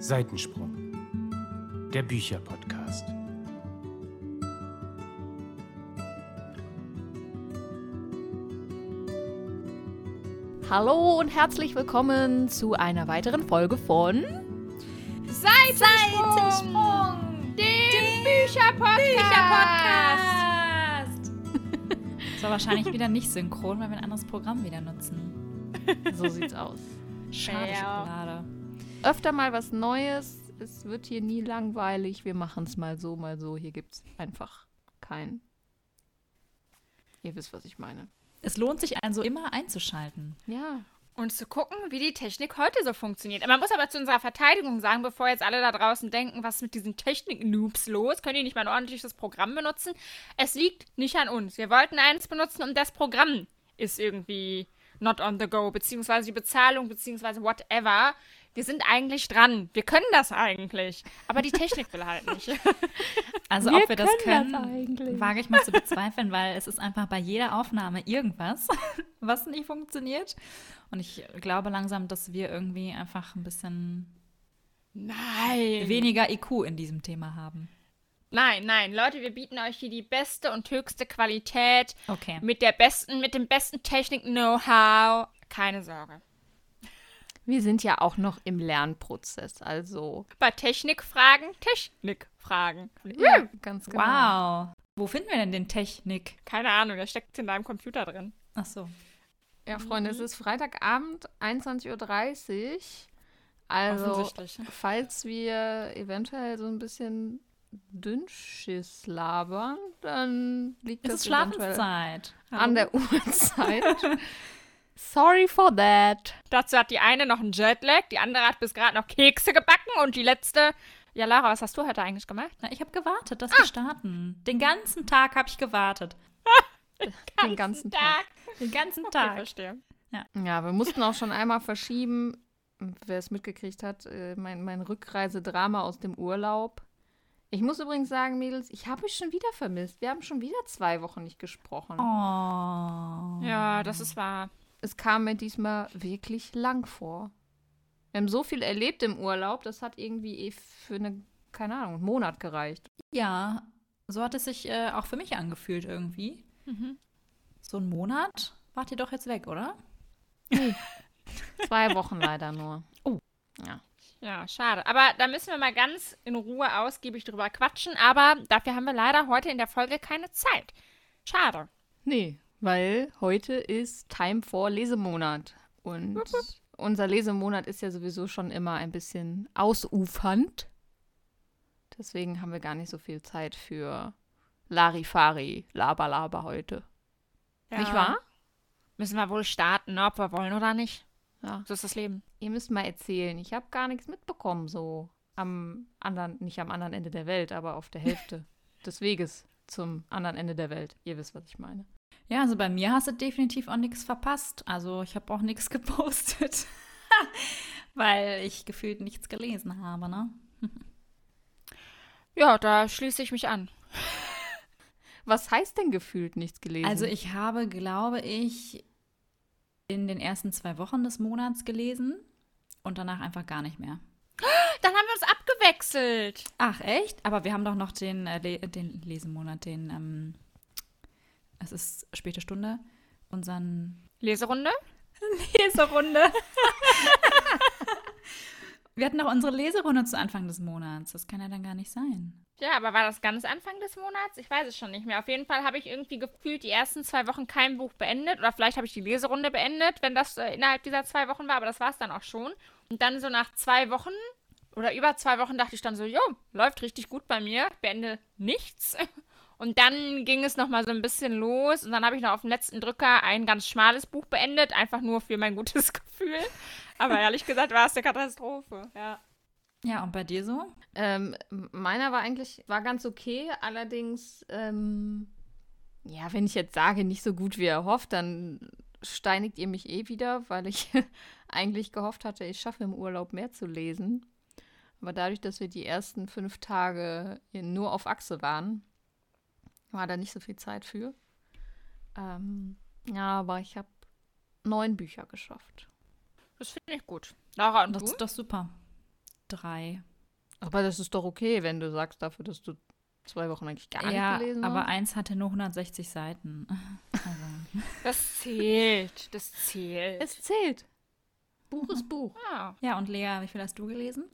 Seitensprung, der Bücherpodcast. Hallo und herzlich willkommen zu einer weiteren Folge von Seitensprung, Seitensprung dem Bücherpodcast. Das war wahrscheinlich wieder nicht synchron, weil wir ein anderes Programm wieder nutzen. So sieht's aus. Schade Ja. Schokolade. Öfter mal was Neues. Es wird hier nie langweilig. Wir machen es mal so, mal so. Hier gibt's einfach kein. Ihr wisst, was ich meine. Es lohnt sich also immer einzuschalten. Ja. Und zu gucken, wie die Technik heute so funktioniert. Man muss aber zu unserer Verteidigung sagen, bevor jetzt alle da draußen denken, was ist mit diesen Technik-Noobs los? Können die nicht mal ein ordentliches Programm benutzen? Es liegt nicht an uns. Wir wollten eins benutzen und das Programm ist irgendwie not on the go, beziehungsweise die Bezahlung, beziehungsweise whatever. Wir sind eigentlich dran. Wir können das eigentlich. Aber die Technik will halt nicht. Also Wir ob wir das können das können, eigentlich. wage ich mal zu bezweifeln, weil es ist einfach bei jeder Aufnahme irgendwas, was nicht funktioniert. Und ich glaube langsam, dass wir irgendwie einfach ein bisschen Nein. weniger IQ in diesem Thema haben. Nein, nein, Leute, wir bieten euch hier die beste und höchste Qualität Okay. mit der besten, mit dem besten Technik-Know-how. Keine Sorge. Wir sind ja auch noch im Lernprozess. Also. Bei Technikfragen, Technikfragen. Ja, ganz genau. Wow. Wo finden wir denn den Technik? Keine Ahnung, der steckt in deinem Computer drin. Ach so. Ja, Freunde, es ist Freitagabend, 21.30 Uhr. Also, falls wir eventuell so ein bisschen Dünnschiss labern, dann liegt Es das Schlafenszeit. an der Uhrzeit. Sorry for that. Dazu hat die eine noch einen Jetlag, die andere hat bis gerade noch Kekse gebacken und die letzte. Ja, Lara, was hast du heute eigentlich gemacht? Na, ich habe gewartet, Ah. dass wir starten. Den ganzen Tag habe ich gewartet. Den ganzen Tag. Den ganzen Okay, Tag. verstehe. Ja, wir mussten auch schon einmal verschieben, wer es mitgekriegt hat, äh, mein, mein Rückreisedrama aus dem Urlaub. Ich muss übrigens sagen, Mädels, ich habe mich schon wieder vermisst. Wir haben schon wieder zwei Wochen nicht gesprochen. Oh. Ja, das ist wahr. Es kam mir diesmal wirklich lang vor. Wir haben so viel erlebt im Urlaub, das hat irgendwie eh für eine, keine Ahnung, einen Monat gereicht. Ja, so hat es sich äh, auch für mich angefühlt irgendwie. Mhm. So ein Monat wart ihr doch jetzt weg, oder? Zwei Wochen leider nur. Oh. Ja. Ja, schade. Aber da müssen wir mal ganz in Ruhe ausgiebig drüber quatschen. Aber dafür haben wir leider heute in der Folge keine Zeit. Schade. Nee, weil heute ist Time for Lesemonat. Und unser Lesemonat ist ja sowieso schon immer ein bisschen ausufernd. Deswegen haben wir gar nicht so viel Zeit für Larifari, Laber, Laber heute. Nicht wahr? Müssen wir wohl starten, ob wir wollen oder nicht. Ja. So ist das Leben. Ihr müsst mal erzählen. Ich habe gar nichts mitbekommen, so am anderen, nicht am anderen Ende der Welt, aber auf der Hälfte des Weges zum anderen Ende der Welt. Ihr wisst, was ich meine. Ja, also bei mir hast du definitiv auch nichts verpasst. Also ich habe auch nichts gepostet. Weil ich gefühlt nichts gelesen habe, ne? Ja, da schließe ich mich an. Was heißt denn gefühlt nichts gelesen? Also ich habe, glaube ich, in den ersten zwei Wochen des Monats gelesen und danach einfach gar nicht mehr. Dann haben wir uns abgewechselt. Ach, echt? Aber wir haben doch noch den, äh, den Lesemonat, den, ähm, es ist späte Stunde, unseren Leserunde? Leserunde. wir hatten doch unsere Leserunde zu Anfang des Monats. Das kann ja dann gar nicht sein. Ja, aber war das ganz Anfang des Monats? Ich weiß es schon nicht mehr. Auf jeden Fall habe ich irgendwie gefühlt die ersten zwei Wochen kein Buch beendet. Oder vielleicht habe ich die Leserunde beendet, wenn das äh, innerhalb dieser zwei Wochen war. Aber das war es dann auch schon. Und dann so nach zwei Wochen oder über zwei Wochen dachte ich dann so, jo, läuft richtig gut bei mir. Beende nichts. Und dann ging es nochmal so ein bisschen los. Und dann habe ich noch auf dem letzten Drücker ein ganz schmales Buch beendet. Einfach nur für mein gutes Gefühl. Aber ehrlich gesagt war es eine Katastrophe. Ja. Ja, und bei dir so? Ähm, meiner war eigentlich, war ganz okay, allerdings, ähm, ja, wenn ich jetzt sage, nicht so gut wie erhofft, dann steinigt ihr mich eh wieder, weil ich eigentlich gehofft hatte, ich schaffe im Urlaub mehr zu lesen. Aber dadurch, dass wir die ersten fünf Tage nur auf Achse waren, war da nicht so viel Zeit für. Ähm, ja, aber ich habe neun Bücher geschafft. Das finde ich gut. Laura und Das du? ist doch super. drei. Aber das ist doch okay, wenn du sagst dafür, dass du zwei Wochen eigentlich gar ja, nicht gelesen aber hast. eins hatte nur 160 Seiten. Also, Das zählt. Das zählt. Es zählt. Buch ist Buch. Ja. ja, und Lea, wie viel hast du gelesen?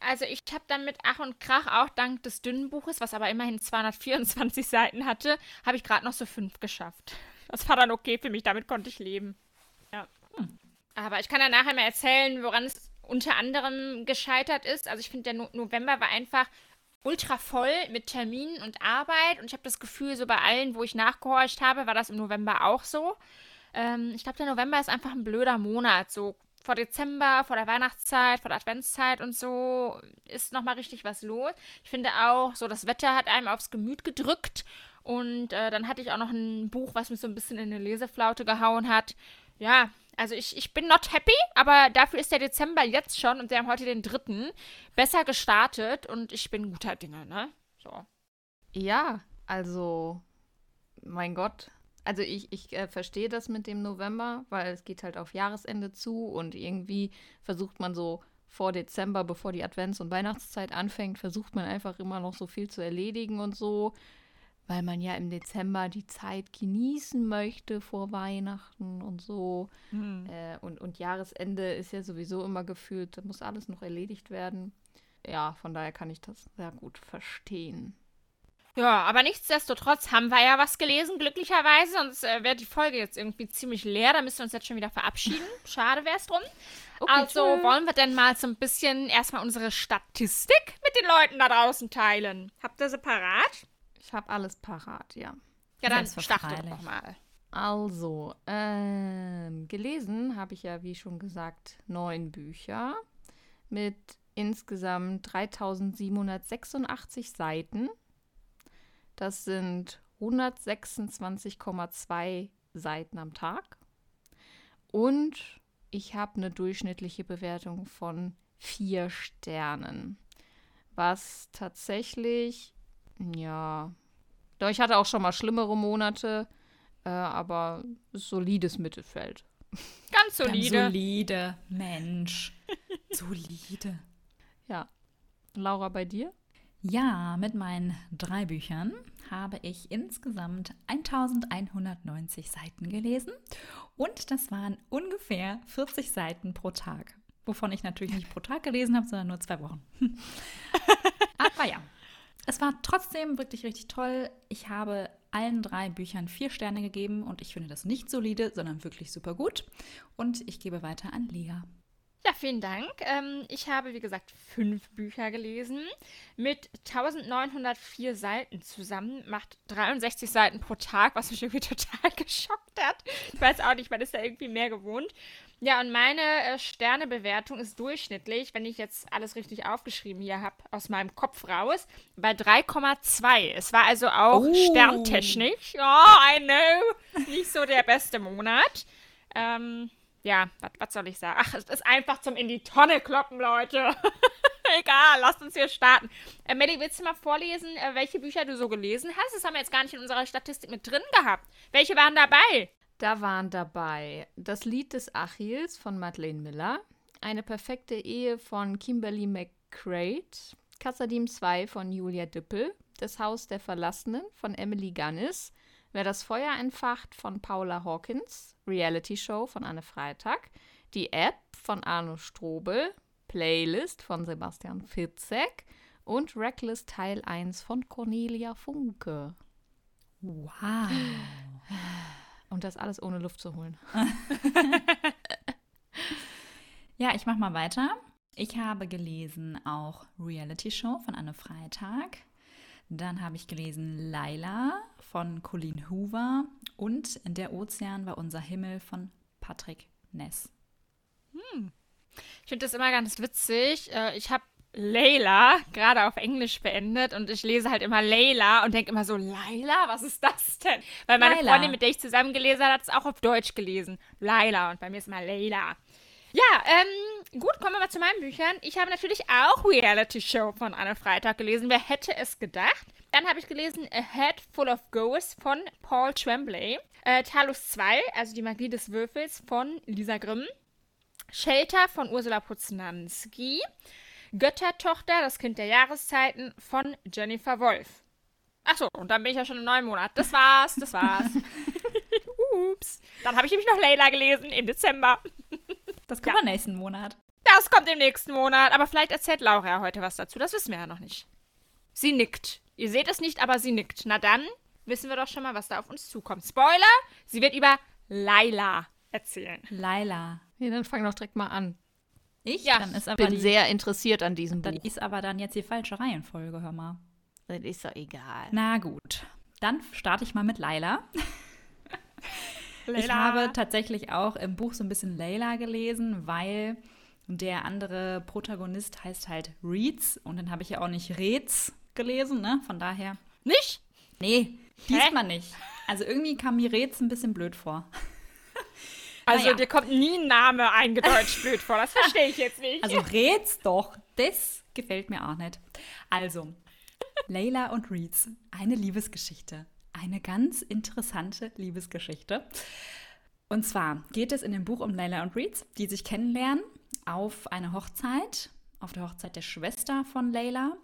Also ich habe dann mit Ach und Krach auch dank des dünnen Buches, was aber immerhin 224 Seiten hatte, habe ich gerade noch so fünf geschafft. Das war dann okay für mich, damit konnte ich leben. Ja. Aber ich kann dann nachher mal erzählen, woran es unter anderem gescheitert ist. Also ich finde, der no November war einfach ultra voll mit Terminen und Arbeit und ich habe das Gefühl, so bei allen, wo ich nachgehorcht habe, war das im November auch so. Ähm, ich glaube, der November ist einfach ein blöder Monat. So vor Dezember, vor der Weihnachtszeit, vor der Adventszeit und so ist nochmal richtig was los. Ich finde auch, so das Wetter hat einem aufs Gemüt gedrückt. Und äh, dann hatte ich auch noch ein Buch, was mich so ein bisschen in eine Leseflaute gehauen hat. Ja, also ich, ich bin not happy, aber dafür ist der Dezember jetzt schon und wir haben heute den dritten besser gestartet und ich bin guter Dinge, ne? So. Ja, also, mein Gott. Also ich, ich äh, verstehe das mit dem November, weil es geht halt auf Jahresende zu und irgendwie versucht man so vor Dezember, bevor die Advents- und Weihnachtszeit anfängt, versucht man einfach immer noch so viel zu erledigen und so, weil man ja im Dezember die Zeit genießen möchte vor Weihnachten und so. Äh, und, und Jahresende ist ja sowieso immer gefühlt, da muss alles noch erledigt werden. Ja, von daher kann ich das sehr gut verstehen. Ja, aber nichtsdestotrotz haben wir ja was gelesen, glücklicherweise. Sonst äh, wäre die Folge jetzt irgendwie ziemlich leer. Da müssen wir uns jetzt schon wieder verabschieden. Schade wäre es drum. Okay, also tschö. wollen wir denn mal so ein bisschen erstmal unsere Statistik mit den Leuten da draußen teilen. Habt ihr sie parat? Ich habe alles parat, ja. Ja, dann starte doch mal. Also, ähm, gelesen habe ich ja, wie schon gesagt, neun Bücher mit insgesamt 3786 Seiten. Das sind 126,2 Seiten am Tag. Und ich habe eine durchschnittliche Bewertung von vier Sternen. Was tatsächlich, ja, doch ich hatte auch schon mal schlimmere Monate, äh, aber solides Mittelfeld. Ganz Ganz solide. solide. Mensch. solide. Ja. Laura, bei dir? Ja, mit meinen drei Büchern habe ich insgesamt 1190 Seiten gelesen und das waren ungefähr 40 Seiten pro Tag. Wovon ich natürlich nicht pro Tag gelesen habe, sondern nur zwei Wochen. Aber ja, es war trotzdem wirklich richtig toll. Ich habe allen drei Büchern vier Sterne gegeben und ich finde das nicht solide, sondern wirklich super gut. Und ich gebe weiter an Lea. Ja, vielen Dank. Ähm, ich habe, wie gesagt, fünf Bücher gelesen mit 1904 Seiten zusammen. Macht 63 Seiten pro Tag, was mich irgendwie total geschockt hat. Ich weiß auch nicht, man ist da irgendwie mehr gewohnt. Ja, und meine äh, Sternebewertung ist durchschnittlich, wenn ich jetzt alles richtig aufgeschrieben hier habe, aus meinem Kopf raus, bei 3,2. Es war also auch Oh. sterntechnisch. Oh, I know. Nicht so der beste Monat. Ähm, ja, was soll ich sagen? Ach, es ist einfach zum in die Tonne kloppen, Leute. Egal, lasst uns hier starten. Äh, Melly, willst du mal vorlesen, äh, welche Bücher du so gelesen hast? Das haben wir jetzt gar nicht in unserer Statistik mit drin gehabt. Welche waren dabei? Da waren dabei Das Lied des Achilles von Madeleine Miller, Eine perfekte Ehe von Kimberly McCrae, Kassadim 2 von Julia Dippel, Das Haus der Verlassenen von Emily Gannis, Wer das Feuer entfacht von Paula Hawkins, Reality Show von Anne Freitag, Die App von Arno Strobel, Playlist von Sebastian Fitzek und Reckless Teil 1 von Cornelia Funke. Wow. Und das alles ohne Luft zu holen. Ja, ich mache mal weiter. Ich habe gelesen auch Reality Show von Anne Freitag. Dann habe ich gelesen Laila von Colleen Hoover und Der Ozean war unser Himmel von Patrick Ness. Ich finde das immer ganz witzig. Äh, Ich habe Layla gerade auf Englisch beendet und ich lese halt immer Layla und denke immer so, Laila, was ist das denn? Weil meine Laila. Freundin, mit der ich zusammen gelesen habe, hat es auch auf Deutsch gelesen. Laila und bei mir ist immer Layla. Ja, ähm, gut, kommen wir mal zu meinen Büchern. Ich habe natürlich auch Reality Show von Anne Freitag gelesen. Wer hätte es gedacht? Dann habe ich gelesen A Head Full of Ghosts von Paul Tremblay. Äh, Talus 2, also die Magie des Würfels von Lisa Grimm. Shelter von Ursula Puznanski. Göttertochter, das Kind der Jahreszeiten von Jennifer Wolf. Achso, und dann bin ich ja schon im neuen Monat. Das war's, das war's. Ups. Dann habe ich nämlich noch Layla gelesen im Dezember. Das kommt Ja. im nächsten Monat. Das kommt im nächsten Monat. Aber vielleicht erzählt Laura ja heute was dazu. Das wissen wir ja noch nicht. Sie nickt. Ihr seht es nicht, aber sie nickt. Na dann wissen wir doch schon mal, was da auf uns zukommt. Spoiler: Sie wird über Laila erzählen. Laila. Ja, dann fang doch direkt mal an. Ich? Ja, dann ist aber Bin die, sehr interessiert an diesem dann Buch. ist aber dann jetzt die falsche Reihenfolge, hör mal. Das ist doch egal. Na gut. Dann starte ich mal mit Laila. Ich Layla. habe tatsächlich auch im Buch so ein bisschen Layla gelesen, weil der andere Protagonist heißt halt Reeds und dann habe ich ja auch nicht Reds gelesen, ne? Von daher. Nicht? Nee, man nicht. Also irgendwie kam mir Reds ein bisschen blöd vor. Also Naja. dir kommt nie ein Name eingedeutscht blöd vor. Das verstehe ich jetzt nicht. Also Reds doch, das gefällt mir auch nicht. Also, Layla und Reeds, eine Liebesgeschichte. Eine ganz interessante Liebesgeschichte. Und zwar geht es in dem Buch um Layla und Reeds, die sich kennenlernen auf einer Hochzeit, auf der Hochzeit der Schwester von Layla.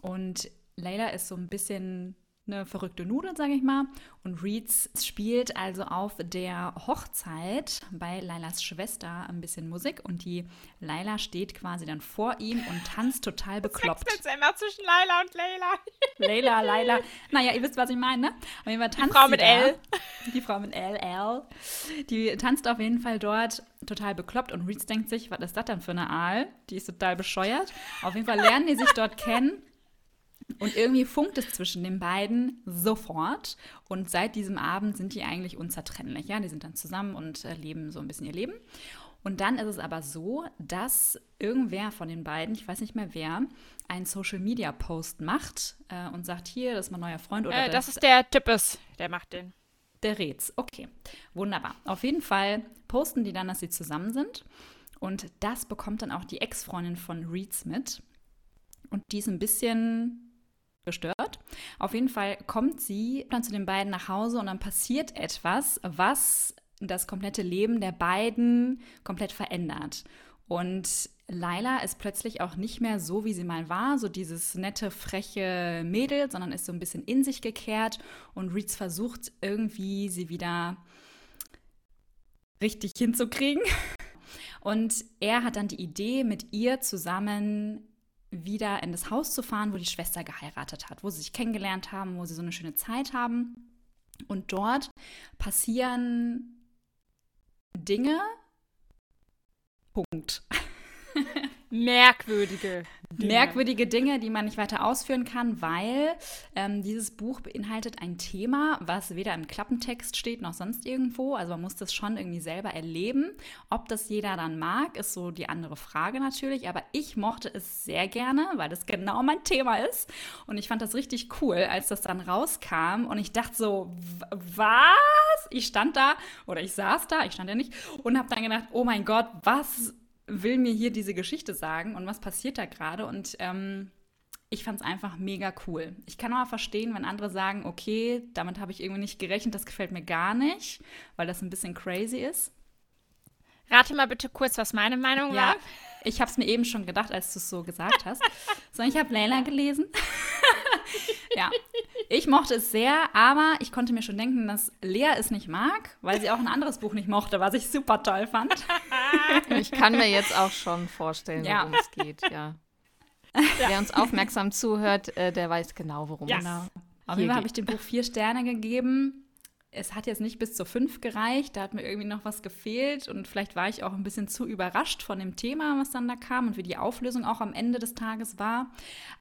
Und Layla ist so ein bisschen eine verrückte Nudel, sage ich mal. Und Reeds spielt also auf der Hochzeit bei Laylas Schwester ein bisschen Musik. Und die Layla steht quasi dann vor ihm und tanzt total bekloppt. Wechselt immer zwischen Laila und Layla. Layla, Layla. Naja, ihr wisst, was ich meine, ne? Auf jeden Fall tanzt Frau sie mit. L. Die Frau mit L, L. Die tanzt auf jeden Fall dort total bekloppt und Reeds denkt sich, was ist das denn für eine Aal? Die ist total bescheuert. Auf jeden Fall lernen die sich dort kennen. Und irgendwie funkt es zwischen den beiden sofort. Und seit diesem Abend sind die eigentlich unzertrennlich. Ja, die sind dann zusammen und äh, leben so ein bisschen ihr Leben. Und dann ist es aber so, dass irgendwer von den beiden, ich weiß nicht mehr wer, einen Social Media Post macht äh, und sagt: Hier, das ist mein neuer Freund oder Äh, das ist der Tippes. Der macht den. der Räts. Okay, wunderbar. Auf jeden Fall posten die dann, dass sie zusammen sind. Und das bekommt dann auch die Ex-Freundin von Reeds mit. Und die ist ein bisschen gestört. Auf jeden Fall kommt sie dann zu den beiden nach Hause und dann passiert etwas, was das komplette Leben der beiden komplett verändert. Und Laila ist plötzlich auch nicht mehr so, wie sie mal war, so dieses nette, freche Mädel, sondern ist so ein bisschen in sich gekehrt und Reeds versucht irgendwie, sie wieder richtig hinzukriegen. Und er hat dann die Idee, mit ihr zusammen wieder in das Haus zu fahren, wo die Schwester geheiratet hat, wo sie sich kennengelernt haben, wo sie so eine schöne Zeit haben. Und dort passieren Dinge. Punkt. Merkwürdige. Dinge. Merkwürdige Dinge, die man nicht weiter ausführen kann, weil ähm, dieses Buch beinhaltet ein Thema, was weder im Klappentext steht noch sonst irgendwo. Also man muss das schon irgendwie selber erleben. Ob das jeder dann mag, ist so die andere Frage natürlich. Aber ich mochte es sehr gerne, weil das genau mein Thema ist. Und ich fand das richtig cool, als das dann rauskam. Und ich dachte so, was? Ich stand da oder ich saß da, ich stand ja nicht, und habe dann gedacht, oh mein Gott, was will mir hier diese Geschichte sagen und was passiert da gerade? Und ähm, ich fand es einfach mega cool. Ich kann aber verstehen, wenn andere sagen, okay, damit habe ich irgendwie nicht gerechnet, das gefällt mir gar nicht, weil das ein bisschen crazy ist. Rate mal bitte kurz, was meine Meinung Ja, war. ich habe es mir eben schon gedacht, als du es so gesagt hast. So, ich habe Layla gelesen. ja, ich mochte es sehr, aber ich konnte mir schon denken, dass Lea es nicht mag, weil sie auch ein anderes Buch nicht mochte, was ich super toll fand. Ich kann mir jetzt auch schon vorstellen, Ja. worum es geht, ja. Wer uns aufmerksam zuhört, äh, der weiß genau, worum Ja. es Genau. Auf jeden Fall habe geht. ich dem Buch vier Sterne gegeben. Es hat jetzt nicht bis zur fünf gereicht, da hat mir irgendwie noch was gefehlt und vielleicht war ich auch ein bisschen zu überrascht von dem Thema, was dann da kam und wie die Auflösung auch am Ende des Tages war.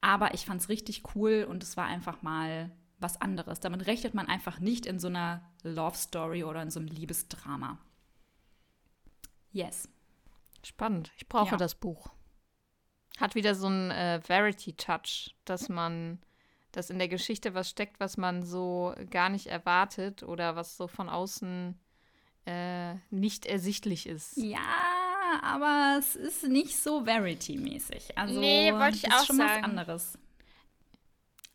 Aber ich fand es richtig cool und es war einfach mal was anderes. Damit rechnet man einfach nicht in so einer Love Story oder in so einem Liebesdrama. Yes. Spannend. Ich brauche Ja. das Buch. Hat wieder so einen äh, Verity-Touch, dass man, dass in der Geschichte was steckt, was man so gar nicht erwartet oder was so von außen äh, nicht ersichtlich ist. Ja, aber es ist nicht so Verity-mäßig. Also Nee, wollte ich das ist auch schon was sagen. anderes.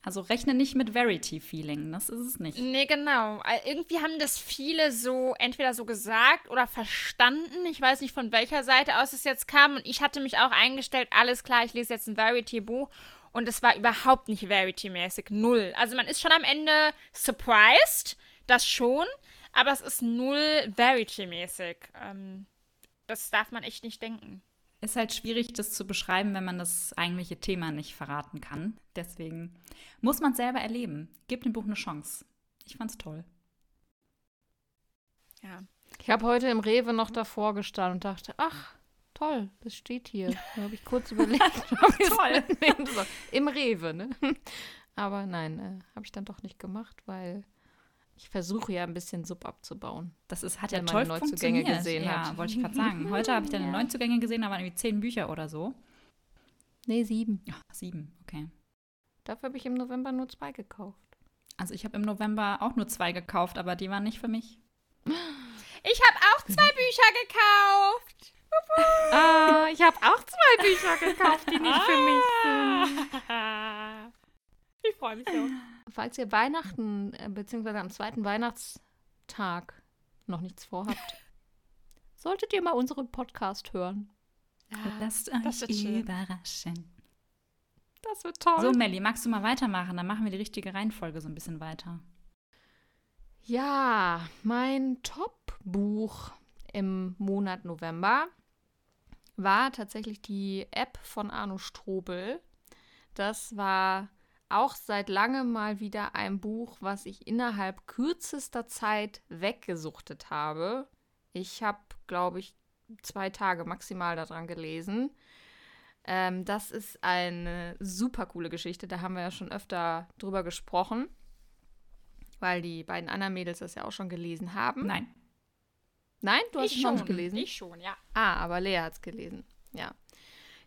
Also rechne nicht mit Verity-Feeling, das ist es nicht. Nee, genau. Äh, Irgendwie haben das viele so entweder so gesagt oder verstanden. Ich weiß nicht, von welcher Seite aus es jetzt kam. Und ich hatte mich auch eingestellt, alles klar, ich lese jetzt ein Verity-Buch. Und es war überhaupt nicht Verity-mäßig. Null. Also man ist schon am Ende surprised, das schon. Aber es ist null Verity-mäßig. Ähm, das darf man echt nicht denken. Ist halt schwierig, das zu beschreiben, wenn man das eigentliche Thema nicht verraten kann. Deswegen muss man es selber erleben. Gib dem Buch eine Chance. Ich fand's toll. Ja. Ich habe heute im Rewe noch davor gestanden und dachte, ach, toll, das steht hier. Da habe ich kurz überlegt, ob ich Toll. mitnehmen soll. Im Rewe, ne? Aber nein, äh, habe ich dann doch nicht gemacht, weil ich versuche ja ein bisschen Sub abzubauen. Das ist, hat ja toll Neuzugänge gesehen ja, hat. wollte ich gerade sagen. Heute habe ich deine Ja. Neuzugänge gesehen, da waren irgendwie zehn Bücher oder so. Nee, sieben. Ja, sieben, okay. Dafür habe ich im November nur zwei gekauft. Also ich habe im November auch nur zwei gekauft, aber die waren nicht für mich. Ich habe auch zwei Bücher gekauft. Ah, ich habe auch zwei Bücher gekauft, die nicht für mich sind. Ich freue mich so. Falls ihr Weihnachten, äh, beziehungsweise am zweiten Weihnachtstag noch nichts vorhabt, solltet ihr mal unseren Podcast hören. Lasst das euch schön. überraschen. Das wird toll. So, Melli, magst du mal weitermachen? Dann machen wir die richtige Reihenfolge so ein bisschen weiter. Ja, mein Top-Buch im Monat November war tatsächlich die App von Arno Strobel. Das war auch seit langem mal wieder ein Buch, was ich innerhalb kürzester Zeit weggesuchtet habe. Ich habe, glaube ich, zwei Tage maximal daran gelesen. Ähm, das ist eine super coole Geschichte. Da haben wir ja schon öfter drüber gesprochen weil die beiden anderen Mädels das ja auch schon gelesen haben. Nein. Nein, du hast ich es schon. nicht gelesen. Ich schon, ja. Ah, aber Lea hat es gelesen. Ja.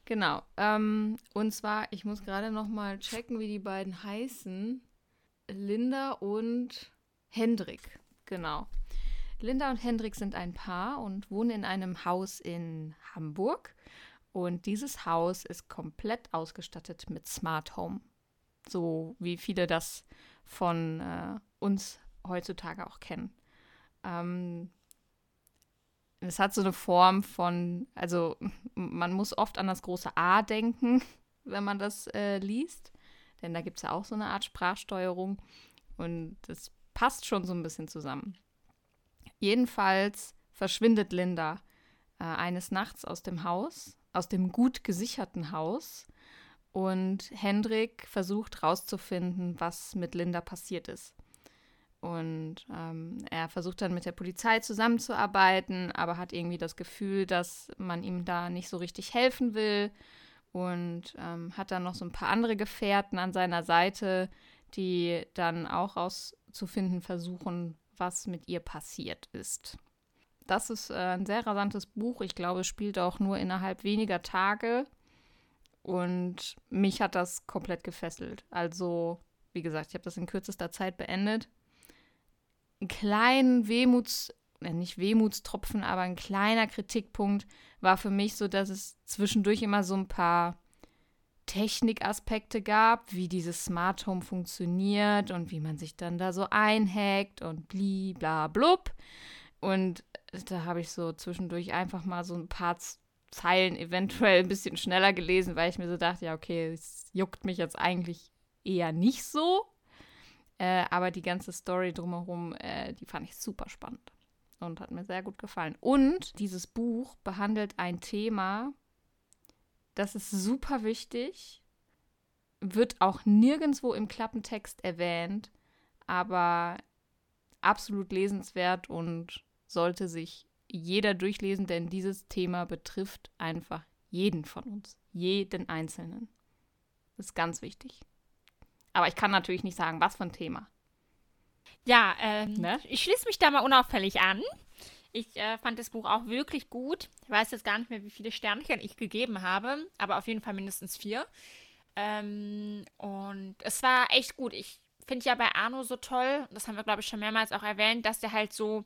Genau. Ähm, und zwar, ich muss gerade noch mal checken, wie die beiden heißen. Linda und Hendrik. Genau. Linda und Hendrik sind ein Paar und wohnen in einem Haus in Hamburg. Und dieses Haus ist komplett ausgestattet mit Smart Home. So wie viele das von äh, uns heutzutage auch kennen. Ähm, es hat so eine Form von, also man muss oft an das große A denken, wenn man das äh, liest. Denn da gibt es ja auch so eine Art Sprachsteuerung. Und das passt schon so ein bisschen zusammen. Jedenfalls verschwindet Linda äh, eines Nachts aus dem Haus, aus dem gut gesicherten Haus. Und Hendrik versucht rauszufinden, was mit Linda passiert ist. Und ähm, er versucht dann mit der Polizei zusammenzuarbeiten, aber hat irgendwie das Gefühl, dass man ihm da nicht so richtig helfen will. Und ähm, hat dann noch so ein paar andere Gefährten an seiner Seite, die dann auch rauszufinden versuchen, was mit ihr passiert ist. Das ist äh, ein sehr rasantes Buch. Ich glaube, es spielt auch nur innerhalb weniger Tage. Und mich hat das komplett gefesselt. Also, wie gesagt, ich habe das in kürzester Zeit beendet. Ein kleinen Wehmuts, äh, nicht Wehmutstropfen, aber ein kleiner Kritikpunkt war für mich so, dass es zwischendurch immer so ein paar Technikaspekte gab, wie dieses Smart Home funktioniert und wie man sich dann da so einhackt und bli blub. Und da habe ich so zwischendurch einfach mal so ein paar Zeilen eventuell ein bisschen schneller gelesen, weil ich mir so dachte, ja, okay, es juckt mich jetzt eigentlich eher nicht so. Äh, aber die ganze Story drumherum, äh, die fand ich super spannend und hat mir sehr gut gefallen. Und dieses Buch behandelt ein Thema, das ist super wichtig, wird auch nirgendwo im Klappentext erwähnt, aber absolut lesenswert und sollte sich jeder durchlesen, denn dieses Thema betrifft einfach jeden von uns, jeden Einzelnen. Das ist ganz wichtig. Aber ich kann natürlich nicht sagen, was für ein Thema. Ja, ähm, Ne? ich schließe mich da mal unauffällig an. Ich äh, fand das Buch auch wirklich gut. Ich weiß jetzt gar nicht mehr, wie viele Sternchen ich gegeben habe, aber auf jeden Fall mindestens vier. Ähm, und es war echt gut. Ich finde ja bei Arno so toll, das haben wir, glaube ich, schon mehrmals auch erwähnt, dass der halt so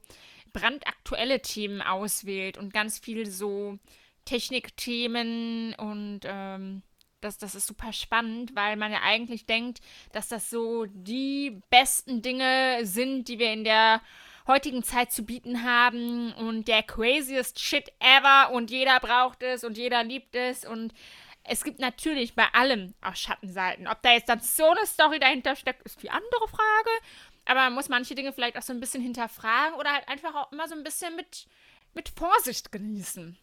brandaktuelle Themen auswählt und ganz viel so Technikthemen und ähm, das, das ist super spannend, weil man ja eigentlich denkt, dass das so die besten Dinge sind, die wir in der heutigen Zeit zu bieten haben und der craziest shit ever und jeder braucht es und jeder liebt es und es gibt natürlich bei allem auch Schattenseiten. Ob da jetzt dann so eine Story dahinter steckt, ist die andere Frage. Aber man muss manche Dinge vielleicht auch so ein bisschen hinterfragen oder halt einfach auch immer so ein bisschen mit, mit Vorsicht genießen.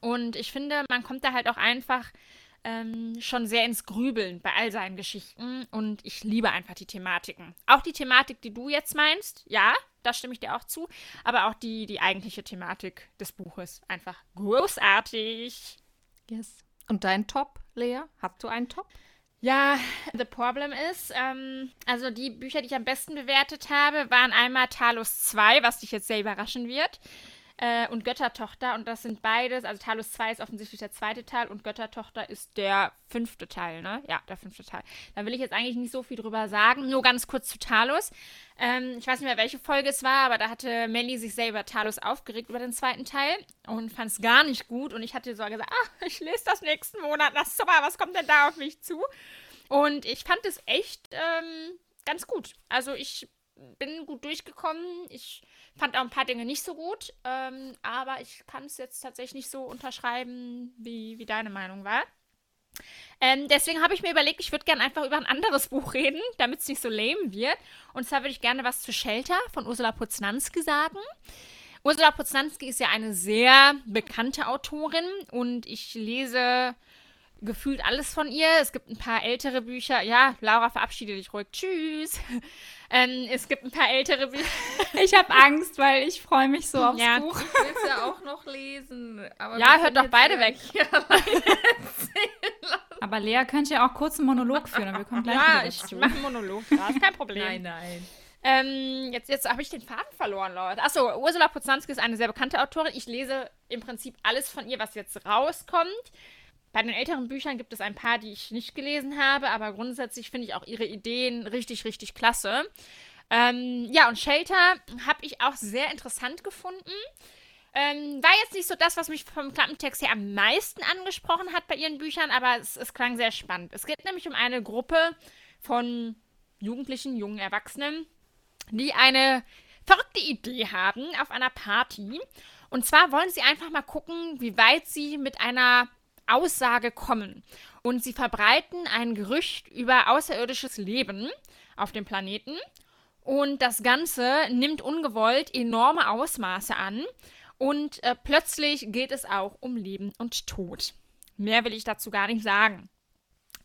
Und ich finde, man kommt da halt auch einfach ähm, schon sehr ins Grübeln bei all seinen Geschichten. Und ich liebe einfach die Thematiken. Auch die Thematik, die du jetzt meinst, ja, da stimme ich dir auch zu. Aber auch die, die eigentliche Thematik des Buches. Einfach großartig. Yes. Und dein Top, Lea? Hast du einen Top? Ja, the problem ist, ähm, also die Bücher, die ich am besten bewertet habe, waren einmal Talos 2, was dich jetzt sehr überraschen wird äh, und Göttertochter. Und das sind beides. Also Talos 2 ist offensichtlich der zweite Teil und Göttertochter ist der fünfte Teil, ne? Ja, der fünfte Teil. Da will ich jetzt eigentlich nicht so viel drüber sagen. Nur ganz kurz zu Talos. Ähm, ich weiß nicht mehr, welche Folge es war, aber da hatte Melly sich sehr über Talos aufgeregt, über den zweiten Teil und fand es gar nicht gut. Und ich hatte so gesagt, ah, ich lese das nächsten Monat. Na super, was kommt denn da auf mich zu? Und ich fand es echt ähm, ganz gut. Also ich bin gut durchgekommen. Ich fand auch ein paar Dinge nicht so gut, ähm, aber ich kann es jetzt tatsächlich nicht so unterschreiben, wie, wie deine Meinung war. Ähm, deswegen habe ich mir überlegt, ich würde gerne einfach über ein anderes Buch reden, damit es nicht so lame wird. Und zwar würde ich gerne was zu Shelter von Ursula Poznanski sagen. Ursula Poznanski ist ja eine sehr bekannte Autorin und ich lese gefühlt alles von ihr. Es gibt ein paar ältere Bücher. Ja, Laura, verabschiede dich ruhig. Tschüss. Ähm, es gibt ein paar ältere Bücher. Ich habe Angst, weil ich freue mich so aufs ja. Buch. Ich will es ja auch noch lesen. ja, hört doch beide weg. aber Lea könnte ja auch kurz einen Monolog führen. Wir kommen gleich ja, ich mache einen Monolog. Das ist kein Problem. Nein, nein. Ähm, jetzt jetzt habe ich den Faden verloren, Leute. Achso, Ursula Poznanski ist eine sehr bekannte Autorin. Ich lese im Prinzip alles von ihr, was jetzt rauskommt. Bei den älteren Büchern gibt es ein paar, die ich nicht gelesen habe, aber grundsätzlich finde ich auch ihre Ideen richtig, richtig klasse. Ähm, ja, und Shelter habe ich auch sehr interessant gefunden. Ähm, war jetzt nicht so das, was mich vom Klappentext her am meisten angesprochen hat bei ihren Büchern, aber es, es klang sehr spannend. Es geht nämlich um eine Gruppe von Jugendlichen, jungen Erwachsenen, die eine verrückte Idee haben auf einer Party. Und zwar wollen sie einfach mal gucken, wie weit sie mit einer Aussage kommen. Und sie verbreiten ein Gerücht über außerirdisches Leben auf dem Planeten. Und das Ganze nimmt ungewollt enorme Ausmaße an. Und äh, plötzlich geht es auch um Leben und Tod. Mehr will ich dazu gar nicht sagen.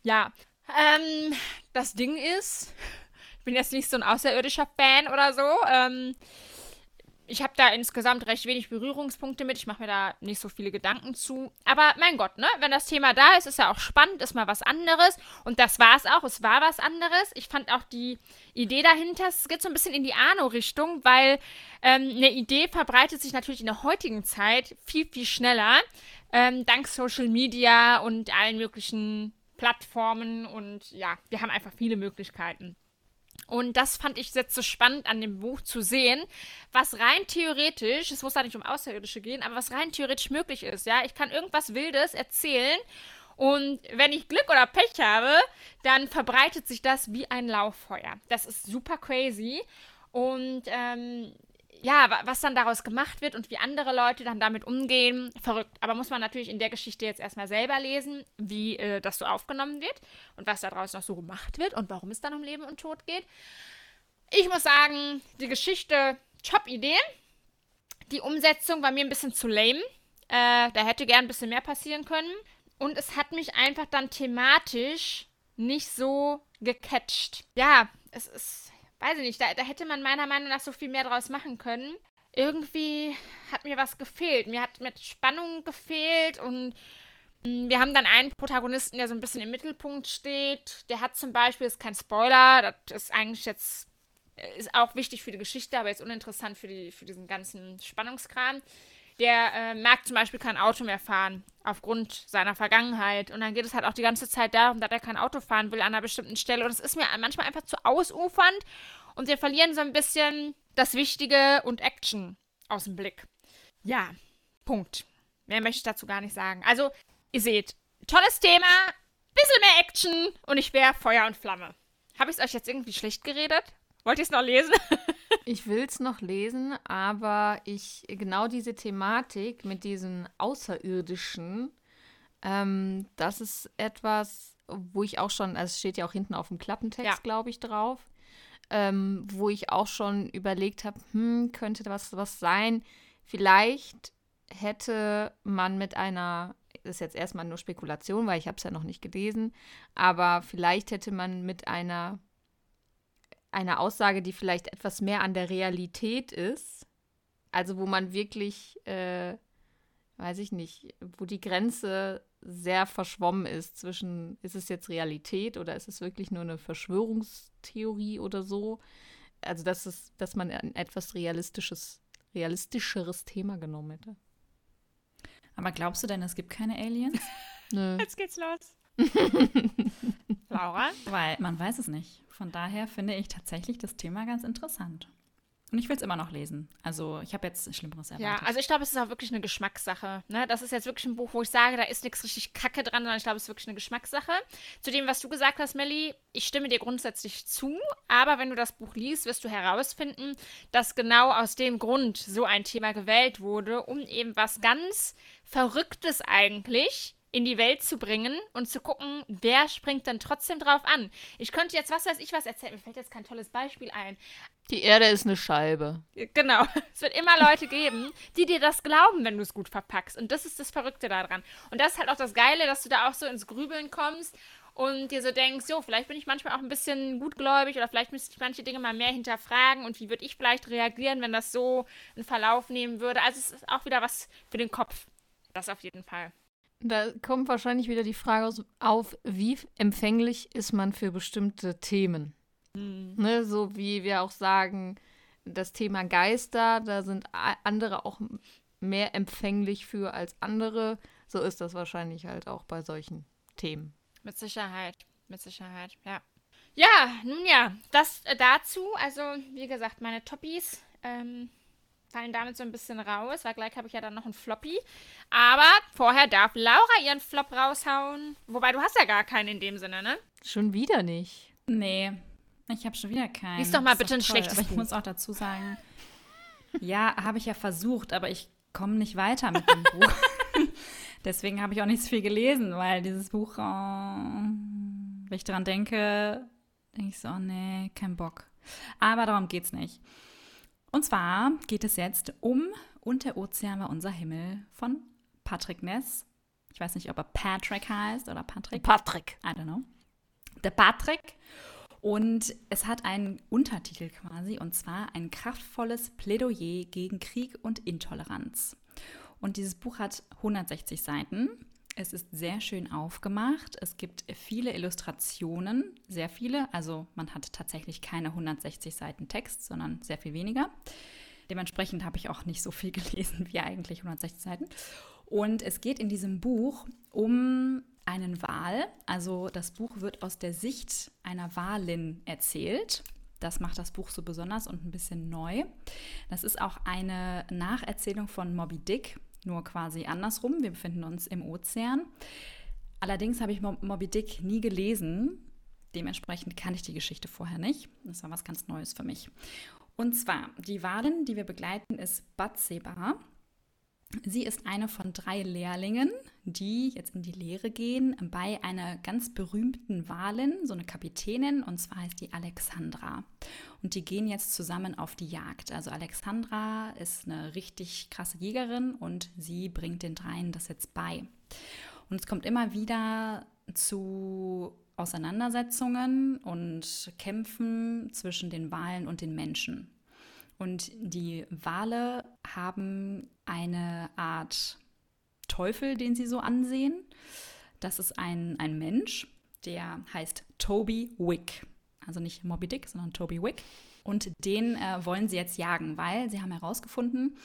Ja, ähm, das Ding ist, ich bin jetzt nicht so ein außerirdischer Fan oder so. Ähm, ich habe da insgesamt recht wenig Berührungspunkte mit. Ich mache mir da nicht so viele Gedanken zu. Aber mein Gott, ne? Wenn das Thema da ist, ist ja auch spannend, ist mal was anderes. Und das war es auch. Es war was anderes. Ich fand auch die Idee dahinter, es geht so ein bisschen in die Arno-Richtung, weil ähm, eine Idee verbreitet sich natürlich in der heutigen Zeit viel, viel schneller. Ähm, dank Social Media und allen möglichen Plattformen. Und ja, wir haben einfach viele Möglichkeiten. Und das fand ich jetzt so spannend an dem Buch zu sehen, was rein theoretisch, es muss da nicht um Außerirdische gehen, aber was rein theoretisch möglich ist. Ja, ich kann irgendwas Wildes erzählen und wenn ich Glück oder Pech habe, dann verbreitet sich das wie ein Lauffeuer. Das ist super crazy. Und ähm, ja, was dann daraus gemacht wird und wie andere Leute dann damit umgehen, verrückt. Aber muss man natürlich in der Geschichte jetzt erstmal selber lesen, wie äh, das so aufgenommen wird und was daraus noch so gemacht wird und warum es dann um Leben und Tod geht. Ich muss sagen, die Geschichte, Top-Idee. Die Umsetzung war mir ein bisschen zu lame. Äh, da hätte gern ein bisschen mehr passieren können. Und es hat mich einfach dann thematisch nicht so gecatcht. Ja, es ist weiß ich nicht, da, da hätte man meiner Meinung nach so viel mehr draus machen können. Irgendwie hat mir was gefehlt. Mir hat mit Spannung gefehlt und mm, wir haben dann einen Protagonisten, der so ein bisschen im Mittelpunkt steht. Der hat zum Beispiel, ist kein Spoiler, das ist eigentlich jetzt, äh, ist auch wichtig für die Geschichte, aber ist uninteressant für, die, für diesen ganzen Spannungskram. Der äh, mag zum Beispiel kein Auto mehr fahren, aufgrund seiner Vergangenheit. Und dann geht es halt auch die ganze Zeit darum, dass er kein Auto fahren will an einer bestimmten Stelle. Und es ist mir manchmal einfach zu ausufernd. Und wir verlieren so ein bisschen das Wichtige und Action aus dem Blick. Ja, Punkt. Mehr möchte ich dazu gar nicht sagen. Also, ihr seht, tolles Thema, bisschen mehr Action und ich wäre Feuer und Flamme. Habe ich es euch jetzt irgendwie schlecht geredet? Wollt ihr es noch lesen? Ich will es noch lesen, aber ich genau diese Thematik mit diesen Außerirdischen, ähm, das ist etwas, wo ich auch schon, also es steht ja auch hinten auf dem Klappentext, Ja. glaube ich, drauf, ähm, wo ich auch schon überlegt habe, hm, könnte was, was sein. Vielleicht hätte man mit einer, das ist jetzt erstmal nur Spekulation, weil ich habe es ja noch nicht gelesen, aber vielleicht hätte man mit einer eine Aussage, die vielleicht etwas mehr an der Realität ist, also wo man wirklich, äh, weiß ich nicht, wo die Grenze sehr verschwommen ist zwischen, ist es jetzt Realität oder ist es wirklich nur eine Verschwörungstheorie oder so? Also dass es, dass man ein etwas realistisches, realistischeres Thema genommen hätte. Aber glaubst du denn, es gibt keine Aliens? Nö. Jetzt geht's los. Laura? Weil man weiß es nicht. Von daher finde ich tatsächlich das Thema ganz interessant. Und ich will es immer noch lesen. Also ich habe jetzt Schlimmeres Ja, erwartet. also ich glaube, es ist auch wirklich eine Geschmackssache. Ne? Das ist jetzt wirklich ein Buch, wo ich sage, da ist nichts richtig Kacke dran, sondern ich glaube, es ist wirklich eine Geschmackssache. Zu dem, was du gesagt hast, Melli, ich stimme dir grundsätzlich zu, aber wenn du das Buch liest, wirst du herausfinden, dass genau aus dem Grund so ein Thema gewählt wurde, um eben was ganz Verrücktes eigentlich in die Welt zu bringen und zu gucken, wer springt dann trotzdem drauf an. Ich könnte jetzt, was weiß ich was erzählen, mir fällt jetzt kein tolles Beispiel ein. Die Erde ist eine Scheibe. Genau. Es wird immer Leute geben, die dir das glauben, wenn du es gut verpackst. Und das ist das Verrückte daran. Und das ist halt auch das Geile, dass du da auch so ins Grübeln kommst und dir so denkst, jo, vielleicht bin ich manchmal auch ein bisschen gutgläubig oder vielleicht müsste ich manche Dinge mal mehr hinterfragen und wie würde ich vielleicht reagieren, wenn das so einen Verlauf nehmen würde. Also es ist auch wieder was für den Kopf. Das auf jeden Fall. Da kommt wahrscheinlich wieder die Frage auf, wie empfänglich ist man für bestimmte Themen? Ne, so wie wir auch sagen, das Thema Geister, da sind andere auch mehr empfänglich für als andere. So ist das wahrscheinlich halt auch bei solchen Themen. Mit Sicherheit. Mit Sicherheit, ja. Ja, nun ja, das äh, dazu. Also, wie gesagt, meine Toppies ähm, fallen damit so ein bisschen raus, weil gleich habe ich ja dann noch einen Floppy. Aber vorher darf Laura ihren Flop raushauen. Wobei, du hast ja gar keinen in dem Sinne, ne? Schon wieder nicht. Nee, ich habe schon wieder keinen. Lies doch mal bitte ein toll, schlechtes Aber ich muss auch dazu sagen, ja, habe ich ja versucht, aber ich komme nicht weiter mit dem Buch. Deswegen habe ich auch nicht so viel gelesen, weil dieses Buch, oh, wenn ich daran denke, denke ich so, oh nee, kein Bock. Aber darum geht's nicht. Und zwar geht es jetzt um Und der Ozean war unser Himmel von Patrick Ness. Ich weiß nicht, ob er Patrick heißt oder Patrick. Patrick. I don't know. Der Patrick. Und es hat einen Untertitel quasi, und zwar ein kraftvolles Plädoyer gegen Krieg und Intoleranz. Und dieses Buch hat 160 Seiten. Es ist sehr schön aufgemacht. Es gibt viele Illustrationen, sehr viele. Also man hat tatsächlich keine 160 Seiten Text, sondern sehr viel weniger. Dementsprechend habe ich auch nicht so viel gelesen wie eigentlich 160 Seiten. Und es geht in diesem Buch um einen Wal. Also das Buch wird aus der Sicht einer Walin erzählt. Das macht das Buch so besonders und ein bisschen neu. Das ist auch eine Nacherzählung von Moby Dick, nur quasi andersrum. Wir befinden uns im Ozean. Allerdings habe ich Mo Moby Dick nie gelesen. Dementsprechend kann ich die Geschichte vorher nicht. Das war was ganz Neues für mich. Und zwar, die Walin, die wir begleiten, ist Batseba. Sie ist eine von drei Lehrlingen, die jetzt in die Lehre gehen bei einer ganz berühmten Walin, so eine Kapitänin, und zwar heißt die Alexandra. Und die gehen jetzt zusammen auf die Jagd. Also Alexandra ist eine richtig krasse Jägerin und sie bringt den dreien das jetzt bei. Und es kommt immer wieder zu Auseinandersetzungen und Kämpfen zwischen den Walen und den Menschen. Und die Wale haben eine Art Teufel, den sie so ansehen. Das ist ein, ein Mensch, der heißt Toby Wick. Also nicht Moby Dick, sondern Toby Wick. Und den äh, wollen sie jetzt jagen, weil sie haben herausgefunden,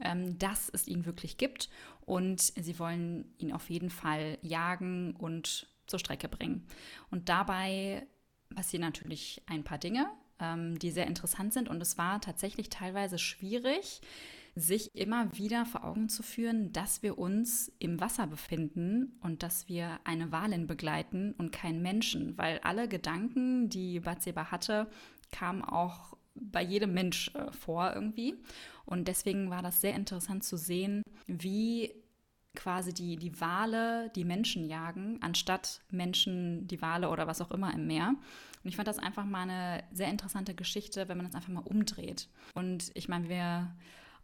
ähm, dass es ihn wirklich gibt. Und sie wollen ihn auf jeden Fall jagen und zur Strecke bringen. Und dabei passieren natürlich ein paar Dinge, ähm, die sehr interessant sind. Und es war tatsächlich teilweise schwierig, sich immer wieder vor Augen zu führen, dass wir uns im Wasser befinden und dass wir eine Walin begleiten und keinen Menschen, weil alle Gedanken, die Batseba hatte, kamen auch bei jedem Mensch äh, vor irgendwie. Und deswegen war das sehr interessant zu sehen, wie quasi die, die Wale die Menschen jagen, anstatt Menschen die Wale oder was auch immer im Meer. Und ich fand das einfach mal eine sehr interessante Geschichte, wenn man das einfach mal umdreht. Und ich meine, wir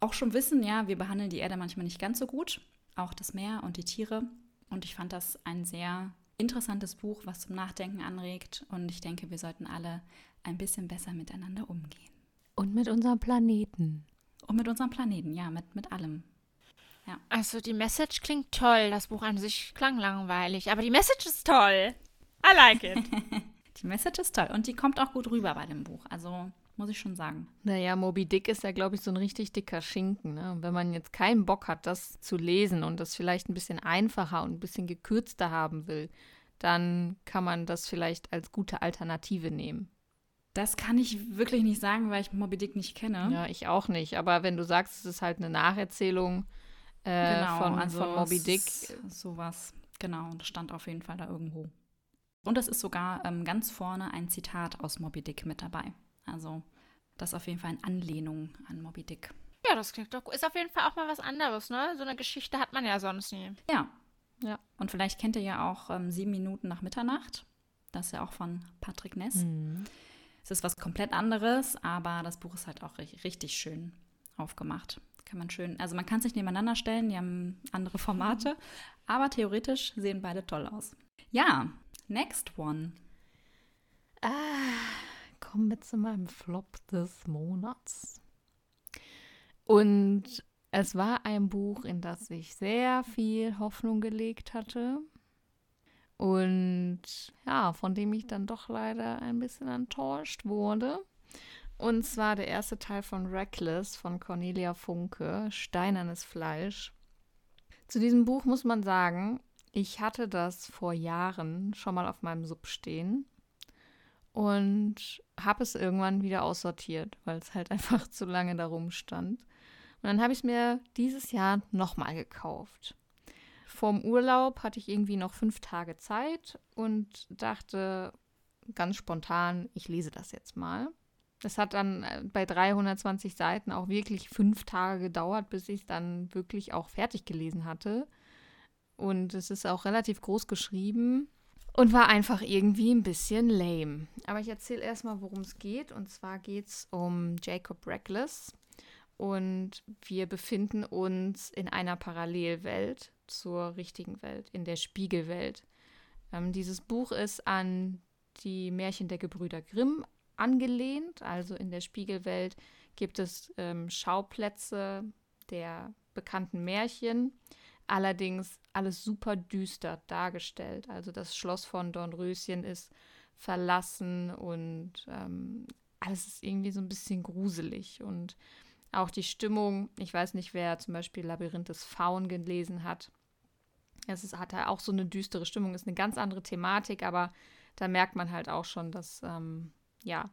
auch schon wissen, ja, wir behandeln die Erde manchmal nicht ganz so gut, auch das Meer und die Tiere. Und ich fand das ein sehr interessantes Buch, was zum Nachdenken anregt. Und ich denke, wir sollten alle ein bisschen besser miteinander umgehen. Und mit unserem Planeten. Und mit unserem Planeten, ja, mit, mit allem. Ja. Also die Message klingt toll. Das Buch an sich klang langweilig, aber die Message ist toll. I like it. die Message ist toll und die kommt auch gut rüber bei dem Buch. Also muss ich schon sagen. Naja, Moby Dick ist ja, glaube ich, so ein richtig dicker Schinken. Ne? Und wenn man jetzt keinen Bock hat, das zu lesen und das vielleicht ein bisschen einfacher und ein bisschen gekürzter haben will, dann kann man das vielleicht als gute Alternative nehmen. Das kann ich wirklich nicht sagen, weil ich Moby Dick nicht kenne. Ja, ich auch nicht. Aber wenn du sagst, es ist halt eine Nacherzählung äh, genau, von, also von Moby Dick. Sowas. Genau, das stand auf jeden Fall da irgendwo. Und es ist sogar ähm, ganz vorne ein Zitat aus Moby Dick mit dabei. Also das ist auf jeden Fall eine Anlehnung an Moby Dick. Ja, das klingt doch Ist auf jeden Fall auch mal was anderes, ne? So eine Geschichte hat man ja sonst nie. Ja. Ja. Und vielleicht kennt ihr ja auch ähm, Sieben Minuten nach Mitternacht. Das ist ja auch von Patrick Ness. Mhm. Es ist was komplett anderes, aber das Buch ist halt auch richtig, schön aufgemacht. Kann man schön, also man kann sich nebeneinander stellen, die haben andere Formate, aber theoretisch sehen beide toll aus. Ja, next one. Ah, kommen wir zu meinem Flop des Monats. Und es war ein Buch, in das ich sehr viel Hoffnung gelegt hatte. Und ja, von dem ich dann doch leider ein bisschen enttäuscht wurde. Und zwar der erste Teil von Reckless von Cornelia Funke, Steinernes Fleisch. Zu diesem Buch muss man sagen, ich hatte das vor Jahren schon mal auf meinem Sub stehen und habe es irgendwann wieder aussortiert, weil es halt einfach zu lange darum stand. Und dann habe ich es mir dieses Jahr nochmal gekauft vorm Urlaub hatte ich irgendwie noch fünf Tage Zeit und dachte ganz spontan, ich lese das jetzt mal. Das hat dann äh, bei 320 Seiten auch wirklich fünf Tage gedauert, bis ich es dann wirklich auch fertig gelesen hatte. Und es ist auch relativ groß geschrieben und war einfach irgendwie ein bisschen lame. Aber ich erzähle erstmal, worum es geht. Und zwar geht es um Jacob Reckless. Und wir befinden uns in einer Parallelwelt zur richtigen Welt, in der Spiegelwelt. Ähm, dieses Buch ist an die Märchen der Gebrüder Grimm angelehnt. Also in der Spiegelwelt gibt es ähm, Schauplätze der bekannten Märchen, allerdings alles super düster dargestellt. Also das Schloss von Dornröschen ist verlassen und ähm, alles ist irgendwie so ein bisschen gruselig und auch die Stimmung, ich weiß nicht, wer zum Beispiel Labyrinth des Faun gelesen hat. Es ist, hat ja auch so eine düstere Stimmung, ist eine ganz andere Thematik, aber da merkt man halt auch schon, dass, ähm, ja,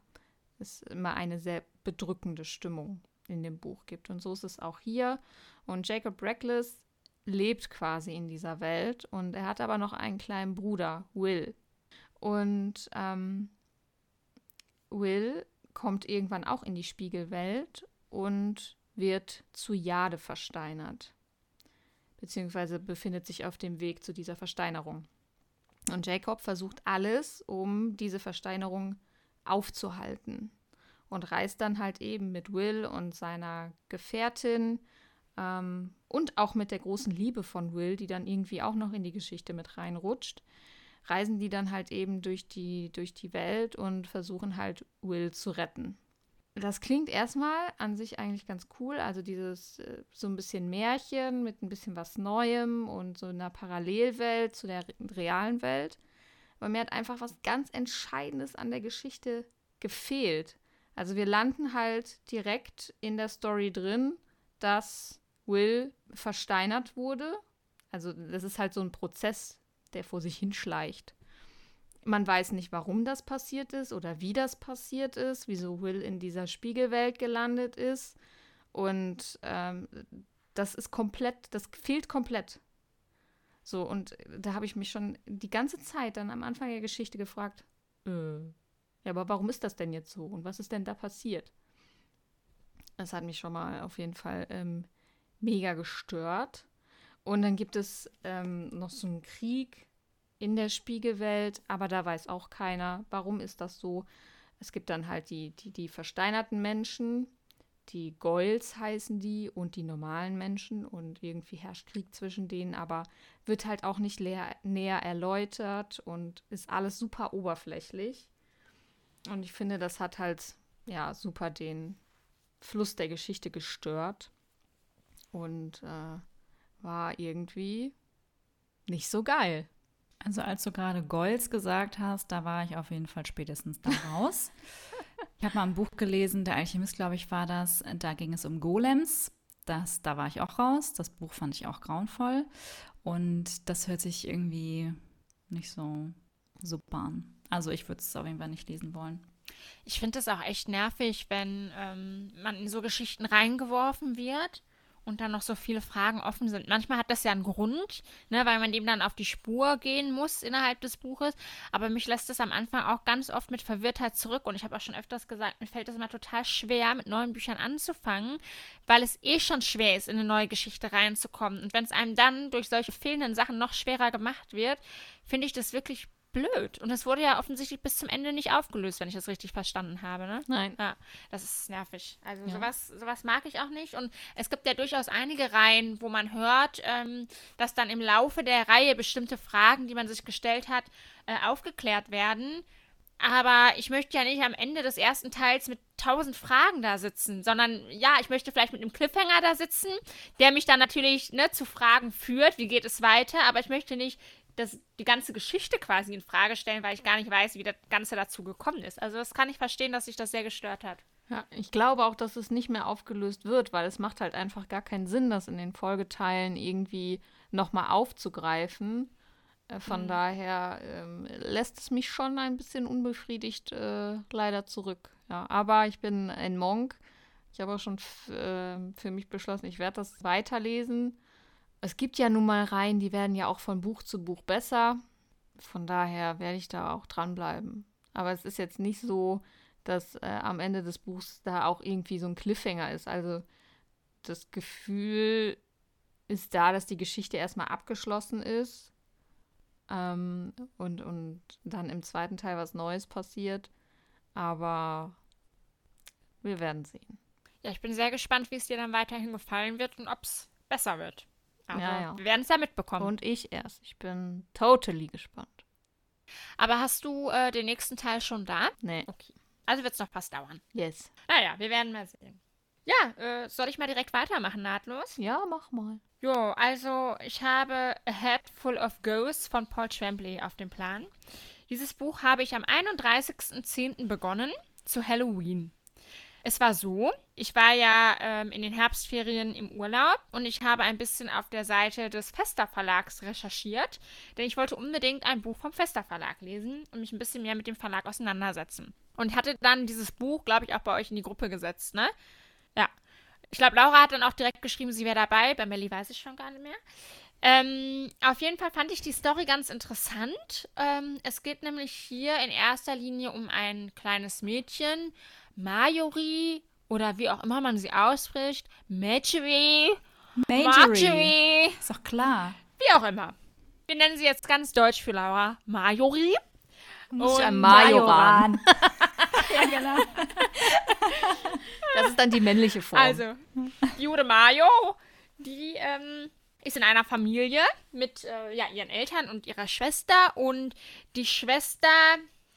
es immer eine sehr bedrückende Stimmung in dem Buch gibt. Und so ist es auch hier. Und Jacob Reckless lebt quasi in dieser Welt und er hat aber noch einen kleinen Bruder, Will. Und ähm, Will kommt irgendwann auch in die Spiegelwelt und wird zu Jade versteinert, beziehungsweise befindet sich auf dem Weg zu dieser Versteinerung. Und Jacob versucht alles, um diese Versteinerung aufzuhalten und reist dann halt eben mit Will und seiner Gefährtin ähm, und auch mit der großen Liebe von Will, die dann irgendwie auch noch in die Geschichte mit reinrutscht, reisen die dann halt eben durch die, durch die Welt und versuchen halt Will zu retten das klingt erstmal an sich eigentlich ganz cool. Also dieses äh, so ein bisschen Märchen mit ein bisschen was Neuem und so einer Parallelwelt zu der realen Welt. Aber mir hat einfach was ganz Entscheidendes an der Geschichte gefehlt. Also wir landen halt direkt in der Story drin, dass Will versteinert wurde. Also das ist halt so ein Prozess, der vor sich hinschleicht. Man weiß nicht, warum das passiert ist oder wie das passiert ist, wieso Will in dieser Spiegelwelt gelandet ist. Und ähm, das ist komplett, das fehlt komplett. So, und da habe ich mich schon die ganze Zeit dann am Anfang der Geschichte gefragt, äh, ja, aber warum ist das denn jetzt so? Und was ist denn da passiert? Das hat mich schon mal auf jeden Fall ähm, mega gestört. Und dann gibt es ähm, noch so einen Krieg in der Spiegelwelt, aber da weiß auch keiner, warum ist das so. Es gibt dann halt die, die, die versteinerten Menschen, die Goils heißen die und die normalen Menschen und irgendwie herrscht Krieg zwischen denen, aber wird halt auch nicht leer, näher erläutert und ist alles super oberflächlich. Und ich finde, das hat halt ja super den Fluss der Geschichte gestört und äh, war irgendwie nicht so geil. Also als du gerade Golds gesagt hast, da war ich auf jeden Fall spätestens da raus. ich habe mal ein Buch gelesen, der Alchemist, glaube ich, war das. Da ging es um Golems. Das, da war ich auch raus. Das Buch fand ich auch grauenvoll. Und das hört sich irgendwie nicht so super an. Also ich würde es auf jeden Fall nicht lesen wollen. Ich finde es auch echt nervig, wenn ähm, man in so Geschichten reingeworfen wird und dann noch so viele Fragen offen sind. Manchmal hat das ja einen Grund, ne, weil man dem dann auf die Spur gehen muss innerhalb des Buches. Aber mich lässt das am Anfang auch ganz oft mit Verwirrtheit zurück. Und ich habe auch schon öfters gesagt, mir fällt es immer total schwer, mit neuen Büchern anzufangen, weil es eh schon schwer ist, in eine neue Geschichte reinzukommen. Und wenn es einem dann durch solche fehlenden Sachen noch schwerer gemacht wird, finde ich das wirklich blöd. Und es wurde ja offensichtlich bis zum Ende nicht aufgelöst, wenn ich das richtig verstanden habe, ne? Nein. Ja, das ist nervig. Also ja. sowas, sowas mag ich auch nicht. Und es gibt ja durchaus einige Reihen, wo man hört, ähm, dass dann im Laufe der Reihe bestimmte Fragen, die man sich gestellt hat, äh, aufgeklärt werden. Aber ich möchte ja nicht am Ende des ersten Teils mit tausend Fragen da sitzen, sondern ja, ich möchte vielleicht mit einem Cliffhanger da sitzen, der mich dann natürlich ne, zu Fragen führt, wie geht es weiter, aber ich möchte nicht das, die ganze Geschichte quasi in Frage stellen, weil ich gar nicht weiß, wie das Ganze dazu gekommen ist. Also das kann ich verstehen, dass sich das sehr gestört hat. Ja, ich glaube auch, dass es nicht mehr aufgelöst wird, weil es macht halt einfach gar keinen Sinn, das in den Folgeteilen irgendwie nochmal aufzugreifen. Äh, von mhm. daher ähm, lässt es mich schon ein bisschen unbefriedigt äh, leider zurück. Ja, aber ich bin ein Monk. Ich habe auch schon äh, für mich beschlossen, ich werde das weiterlesen es gibt ja nun mal Reihen, die werden ja auch von Buch zu Buch besser. Von daher werde ich da auch dranbleiben. Aber es ist jetzt nicht so, dass äh, am Ende des Buchs da auch irgendwie so ein Cliffhanger ist. Also das Gefühl ist da, dass die Geschichte erstmal abgeschlossen ist ähm, und, und dann im zweiten Teil was Neues passiert. Aber wir werden sehen. Ja, ich bin sehr gespannt, wie es dir dann weiterhin gefallen wird und ob es besser wird. Aber ja, ja. wir werden es ja mitbekommen. Und ich erst. Ich bin totally gespannt. Aber hast du äh, den nächsten Teil schon da? Nee. Okay. Also wird es noch fast dauern. Yes. Naja, wir werden mal sehen. Ja, äh, soll ich mal direkt weitermachen, nahtlos? Ja, mach mal. Jo, also ich habe A Head Full of Ghosts von Paul Tremblay auf dem Plan. Dieses Buch habe ich am 31.10. begonnen, zu Halloween. Es war so, ich war ja ähm, in den Herbstferien im Urlaub und ich habe ein bisschen auf der Seite des Fester Verlags recherchiert, denn ich wollte unbedingt ein Buch vom Fester Verlag lesen und mich ein bisschen mehr mit dem Verlag auseinandersetzen. Und hatte dann dieses Buch, glaube ich, auch bei euch in die Gruppe gesetzt, ne? Ja. Ich glaube, Laura hat dann auch direkt geschrieben, sie wäre dabei. Bei Melly weiß ich schon gar nicht mehr. Ähm, auf jeden Fall fand ich die Story ganz interessant. Ähm, es geht nämlich hier in erster Linie um ein kleines Mädchen, Marjorie oder wie auch immer man sie ausspricht, Marjorie, Marjorie. Ist doch klar. Wie auch immer. Wir nennen sie jetzt ganz deutsch für Laura Marjorie. Muss ein Majoran. ja, genau. Das ist dann die männliche Form. Also, Jude Majo, die ähm, ist in einer Familie mit äh, ja, ihren Eltern und ihrer Schwester. Und die Schwester,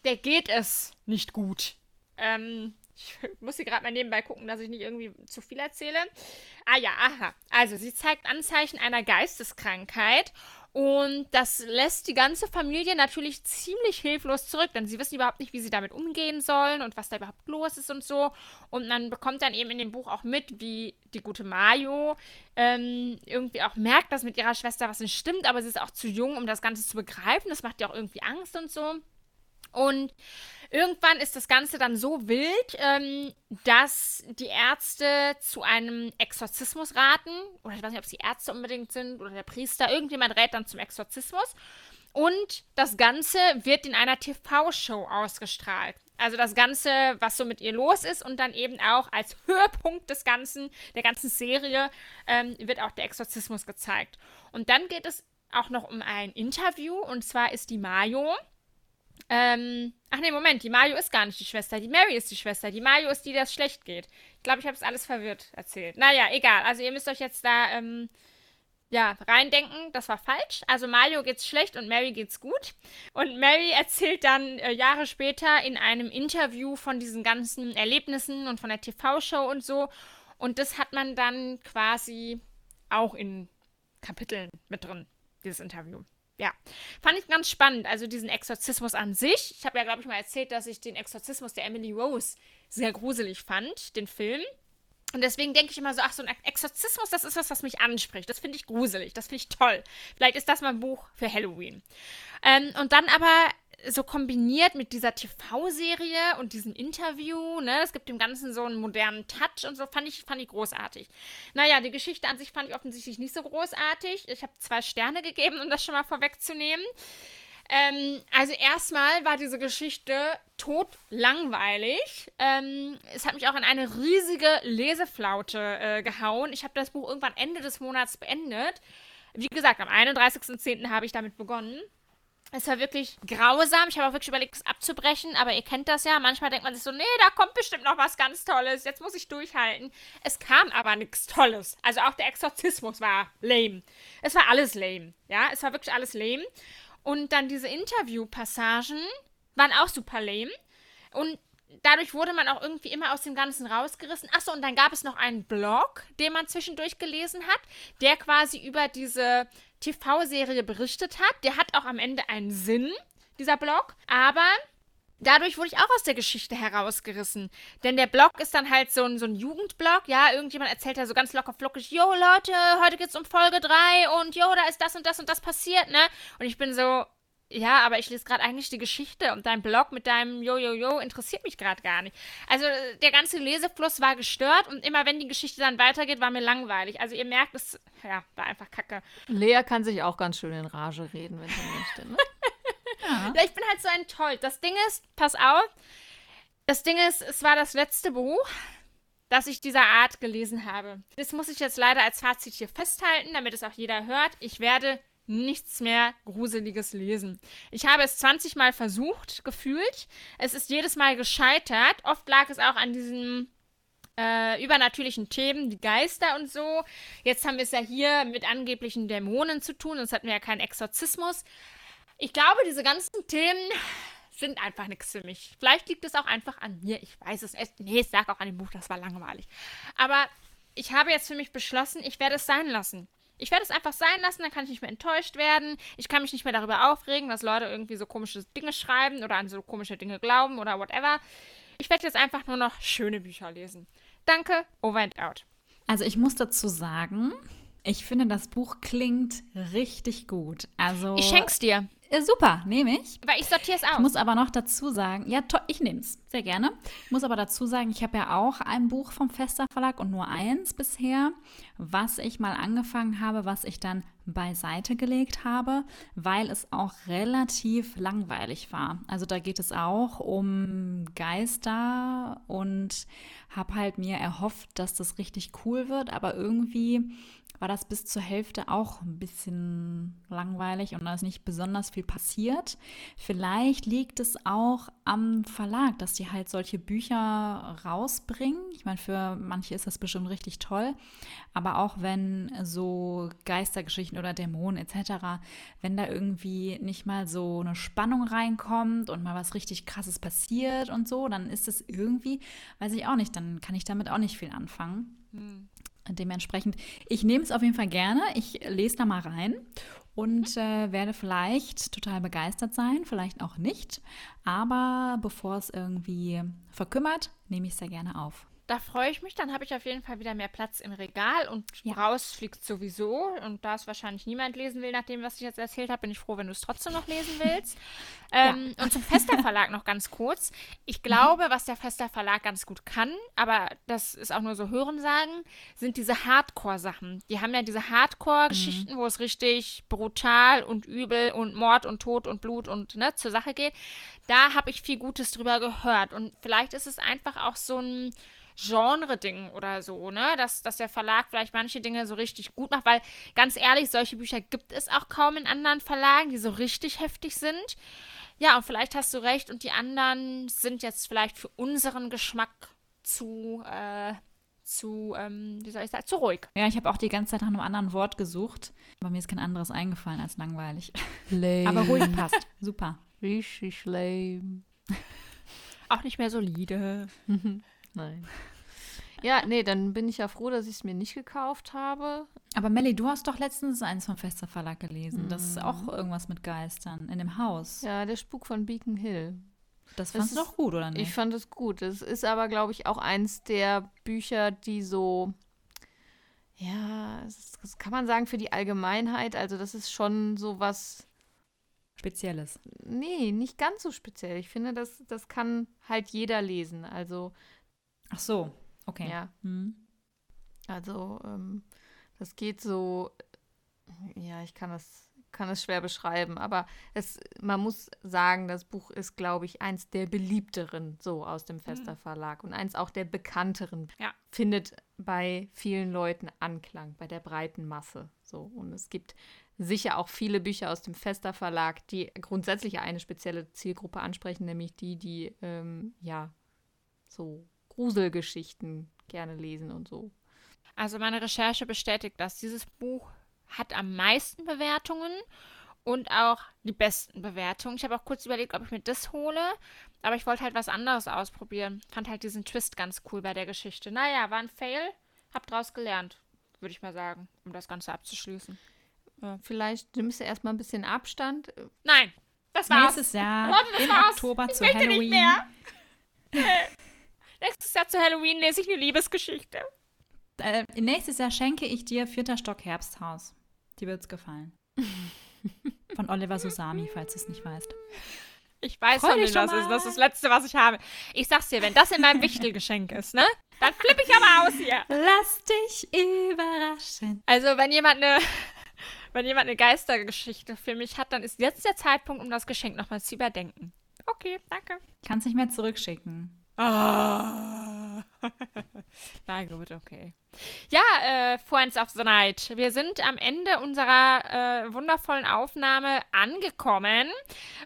der geht es nicht gut. Ähm, ich muss hier gerade mal nebenbei gucken, dass ich nicht irgendwie zu viel erzähle. Ah ja, aha. Also, sie zeigt Anzeichen einer Geisteskrankheit und das lässt die ganze Familie natürlich ziemlich hilflos zurück, denn sie wissen überhaupt nicht, wie sie damit umgehen sollen und was da überhaupt los ist und so. Und man bekommt dann eben in dem Buch auch mit, wie die gute Mayo ähm, irgendwie auch merkt, dass mit ihrer Schwester was nicht stimmt, aber sie ist auch zu jung, um das Ganze zu begreifen. Das macht ihr auch irgendwie Angst und so. Und irgendwann ist das Ganze dann so wild, ähm, dass die Ärzte zu einem Exorzismus raten. Oder ich weiß nicht, ob es die Ärzte unbedingt sind oder der Priester. Irgendjemand rät dann zum Exorzismus. Und das Ganze wird in einer TV-Show ausgestrahlt. Also das Ganze, was so mit ihr los ist und dann eben auch als Höhepunkt des Ganzen, der ganzen Serie, ähm, wird auch der Exorzismus gezeigt. Und dann geht es auch noch um ein Interview und zwar ist die Mayo. Ähm, ach nee, Moment, die Mayo ist gar nicht die Schwester, die Mary ist die Schwester. Die Mayo ist die, der es schlecht geht. Ich glaube, ich habe es alles verwirrt erzählt. Naja, egal. Also ihr müsst euch jetzt da ähm, ja, reindenken, das war falsch. Also Mario geht's schlecht und Mary geht's gut. Und Mary erzählt dann äh, Jahre später in einem Interview von diesen ganzen Erlebnissen und von der TV-Show und so. Und das hat man dann quasi auch in Kapiteln mit drin, dieses Interview. Ja, fand ich ganz spannend. Also diesen Exorzismus an sich. Ich habe ja, glaube ich, mal erzählt, dass ich den Exorzismus der Emily Rose sehr gruselig fand, den Film. Und deswegen denke ich immer so, ach, so ein Exorzismus, das ist was, was mich anspricht. Das finde ich gruselig, das finde ich toll. Vielleicht ist das mal ein Buch für Halloween. Ähm, und dann aber so kombiniert mit dieser TV-Serie und diesem Interview, ne, es gibt dem Ganzen so einen modernen Touch und so, fand ich, fand ich großartig. Naja, die Geschichte an sich fand ich offensichtlich nicht so großartig. Ich habe zwei Sterne gegeben, um das schon mal vorwegzunehmen. Ähm, also erstmal war diese Geschichte tot langweilig. Ähm, es hat mich auch in eine riesige Leseflaute äh, gehauen. Ich habe das Buch irgendwann Ende des Monats beendet. Wie gesagt, am 31.10. habe ich damit begonnen. Es war wirklich grausam. Ich habe auch wirklich überlegt, es abzubrechen, aber ihr kennt das ja. Manchmal denkt man sich so, nee, da kommt bestimmt noch was ganz Tolles. Jetzt muss ich durchhalten. Es kam aber nichts Tolles. Also auch der Exorzismus war lame. Es war alles lame. Ja, es war wirklich alles lame. Und dann diese Interviewpassagen waren auch super lame. Und dadurch wurde man auch irgendwie immer aus dem Ganzen rausgerissen. Achso, und dann gab es noch einen Blog, den man zwischendurch gelesen hat, der quasi über diese TV-Serie berichtet hat. Der hat auch am Ende einen Sinn, dieser Blog. Aber dadurch wurde ich auch aus der Geschichte herausgerissen. Denn der Blog ist dann halt so ein, so ein Jugendblog. Ja, irgendjemand erzählt da so ganz locker flockig, Jo Leute, heute geht's um Folge 3 und jo, da ist das und das und das passiert, ne? Und ich bin so, ja, aber ich lese gerade eigentlich die Geschichte und dein Blog mit deinem Jojojo interessiert mich gerade gar nicht. Also der ganze Lesefluss war gestört und immer wenn die Geschichte dann weitergeht, war mir langweilig. Also ihr merkt, es ja, war einfach kacke. Lea kann sich auch ganz schön in Rage reden, wenn sie möchte, ne? Ja. ja, ich bin halt so enttäuscht. Das Ding ist, pass auf, das Ding ist, es war das letzte Buch, das ich dieser Art gelesen habe. Das muss ich jetzt leider als Fazit hier festhalten, damit es auch jeder hört. Ich werde nichts mehr Gruseliges lesen. Ich habe es 20 Mal versucht, gefühlt. Es ist jedes Mal gescheitert. Oft lag es auch an diesen äh, übernatürlichen Themen, die Geister und so. Jetzt haben wir es ja hier mit angeblichen Dämonen zu tun, sonst hatten wir ja keinen Exorzismus. Ich glaube, diese ganzen Themen sind einfach nichts für mich. Vielleicht liegt es auch einfach an mir. Ich weiß es nicht. Nee, es lag auch an dem Buch, das war langweilig. Aber ich habe jetzt für mich beschlossen, ich werde es sein lassen. Ich werde es einfach sein lassen, dann kann ich nicht mehr enttäuscht werden. Ich kann mich nicht mehr darüber aufregen, dass Leute irgendwie so komische Dinge schreiben oder an so komische Dinge glauben oder whatever. Ich werde jetzt einfach nur noch schöne Bücher lesen. Danke, over and out. Also ich muss dazu sagen, ich finde, das Buch klingt richtig gut. Also ich schenk's dir. Äh, super, nehme ich. Weil ich sortiere es aus. Ich muss aber noch dazu sagen, ja, ich nehme es, sehr gerne. Ich muss aber dazu sagen, ich habe ja auch ein Buch vom Fester Verlag und nur eins bisher, was ich mal angefangen habe, was ich dann beiseite gelegt habe, weil es auch relativ langweilig war. Also da geht es auch um Geister und habe halt mir erhofft, dass das richtig cool wird, aber irgendwie war das bis zur Hälfte auch ein bisschen langweilig und da ist nicht besonders viel passiert. Vielleicht liegt es auch am Verlag, dass die halt solche Bücher rausbringen. Ich meine, für manche ist das bestimmt richtig toll, aber auch wenn so Geistergeschichten oder Dämonen etc., wenn da irgendwie nicht mal so eine Spannung reinkommt und mal was richtig krasses passiert und so, dann ist es irgendwie, weiß ich auch nicht, dann kann ich damit auch nicht viel anfangen. Hm. Dementsprechend, ich nehme es auf jeden Fall gerne. Ich lese da mal rein und äh, werde vielleicht total begeistert sein, vielleicht auch nicht. Aber bevor es irgendwie verkümmert, nehme ich es sehr gerne auf. Da freue ich mich. Dann habe ich auf jeden Fall wieder mehr Platz im Regal und Ja. rausfliegt sowieso. Und da es wahrscheinlich niemand lesen will, nach dem, was ich jetzt erzählt habe, bin ich froh, wenn du es trotzdem noch lesen willst. ähm, Und zum Fester Verlag noch ganz kurz. Ich glaube, was der Fester Verlag ganz gut kann, aber das ist auch nur so Hörensagen, sind diese Hardcore-Sachen. Die haben ja diese Hardcore-Geschichten, wo es richtig brutal und übel und Mord und Tod und Blut und ne, zur Sache geht. Da habe ich viel Gutes drüber gehört. Und vielleicht ist es einfach auch so ein Genre-Ding oder so, ne? Dass, dass der Verlag vielleicht manche Dinge so richtig gut macht, weil ganz ehrlich, solche Bücher gibt es auch kaum in anderen Verlagen, die so richtig heftig sind. Ja, und vielleicht hast du recht und die anderen sind jetzt vielleicht für unseren Geschmack zu, äh, zu, ähm, wie soll ich sagen, zu ruhig. Ja, ich habe auch die ganze Zeit nach einem anderen Wort gesucht, aber mir ist kein anderes eingefallen als langweilig. Lame. Aber ruhig passt. Super. Richtig lame. Auch nicht mehr solide. Nein. Ja, nee, dann bin ich ja froh, dass ich es mir nicht gekauft habe. Aber Melly, du hast doch letztens eins vom Fester Verlag gelesen. Das ist auch irgendwas mit Geistern in dem Haus. Ja, der Spuk von Beacon Hill. Das fandst du doch gut, oder nicht? Ich fand es gut. Es ist aber, glaube ich, auch eins der Bücher, die so, ja, das, das kann man sagen für die Allgemeinheit. Also das ist schon so was, Spezielles. nee, nicht ganz so speziell. Ich finde, das, das kann halt jeder lesen. Also, Ach so, okay. ja, Hm. also ähm, das geht so, ja, ich kann das, kann es schwer beschreiben, aber es, man muss sagen, das Buch ist, glaube ich, eins der beliebteren so aus dem Fester Verlag und eins auch der bekannteren. Ja. Findet bei vielen Leuten Anklang, bei der breiten Masse. So. Und es gibt sicher auch viele Bücher aus dem Fester Verlag, die grundsätzlich eine spezielle Zielgruppe ansprechen, nämlich die, die ähm, ja so Gruselgeschichten gerne lesen und so. Also meine Recherche bestätigt das. Dieses Buch hat am meisten Bewertungen und auch die besten Bewertungen. Ich habe auch kurz überlegt, ob ich mir das hole, aber ich wollte halt was anderes ausprobieren. Fand halt diesen Twist ganz cool bei der Geschichte. Naja, war ein Fail. Hab draus gelernt, würde ich mal sagen, um das Ganze abzuschließen. Vielleicht nimmst du erstmal ein bisschen Abstand. Nein, das war's. Nächstes Jahr Leute, das im war's. Oktober Ich zu möchte Halloween. nicht mehr. Nächstes Jahr zu Halloween lese ich eine Liebesgeschichte. Äh, nächstes Jahr schenke ich dir Vierter Stock Herbsthaus. Dir wird's gefallen. Von Oliver Susami, falls du es nicht weißt. Ich weiß Freu das schon ist. Das ist das Letzte, was ich habe. Ich sag's dir, wenn das in meinem Wichtelgeschenk ist, ne? Dann flippe ich aber aus hier. Lass dich überraschen. Also, wenn jemand eine, wenn jemand eine Geistergeschichte für mich hat, dann ist jetzt der Zeitpunkt, um das Geschenk nochmal zu überdenken. Okay, danke. Kannst nicht mehr zurückschicken. Ah. Na gut, okay. Ja, äh, Friends of the Night. Wir sind am Ende unserer äh, wundervollen Aufnahme angekommen.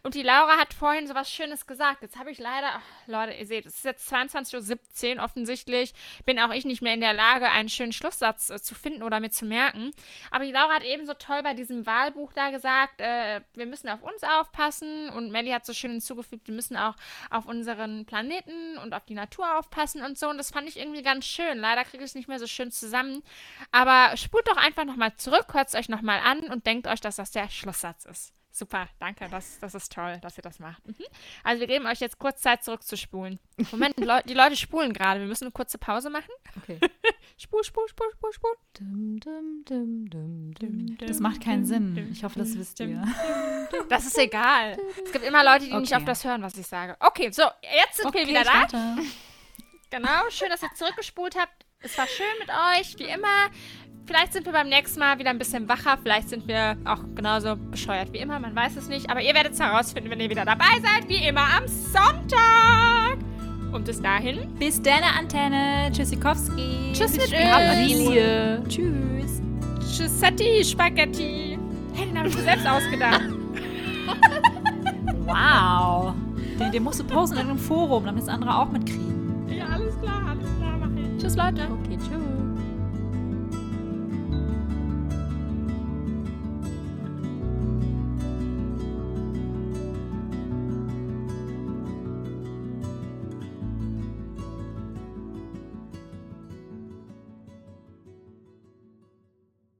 Und die Laura hat vorhin so was Schönes gesagt. Jetzt habe ich leider, ach, Leute, ihr seht, es ist jetzt 22.17 Uhr offensichtlich. Bin auch ich nicht mehr in der Lage, einen schönen Schlusssatz äh, zu finden oder mir zu merken. Aber die Laura hat eben so toll bei diesem Wahlbuch da gesagt, äh, wir müssen auf uns aufpassen. Und Melly hat so schön hinzugefügt, wir müssen auch auf unseren Planeten und auf die Natur aufpassen und so. Und das fand ich irgendwie ganz schön. Leider kriege ich es nicht mehr so schön zusammen. Aber spult doch einfach nochmal zurück, hört es euch nochmal an und denkt euch, dass das der Schlusssatz ist. Super, danke, das, das ist toll, dass ihr das macht. Mhm. Also wir geben euch jetzt kurz Zeit zurückzuspulen. Moment, Leu die Leute spulen gerade. Wir müssen eine kurze Pause machen. Okay. Spul, spul, spul, spul, spul. Dum, dum, dum. Das macht keinen Sinn. Ich hoffe, das wisst ihr. Das ist egal. Es gibt immer Leute, die nicht Okay. auf das hören, was ich sage. Okay, so, jetzt sind wir wieder da. Genau, schön, dass ihr zurückgespult habt. Es war schön mit euch, wie immer. Vielleicht sind wir beim nächsten Mal wieder ein bisschen wacher. Vielleicht sind wir auch genauso bescheuert wie immer. Man weiß es nicht. Aber ihr werdet es herausfinden, wenn ihr wieder dabei seid. Wie immer am Sonntag. Und bis dahin. Bis deine Antenne. Tschüssikowski. Tschüss mit. Familie. Tschüss. Tschüssetti, Spaghetti. Hey, den habe ich mir selbst ausgedacht. Wow. Den, den musst du posten in irgendeinem Forum, damit das andere auch mitkriegen. Ja, alles klar, alles klar. Mach ich. Tschüss, Leute. Okay, tschüss.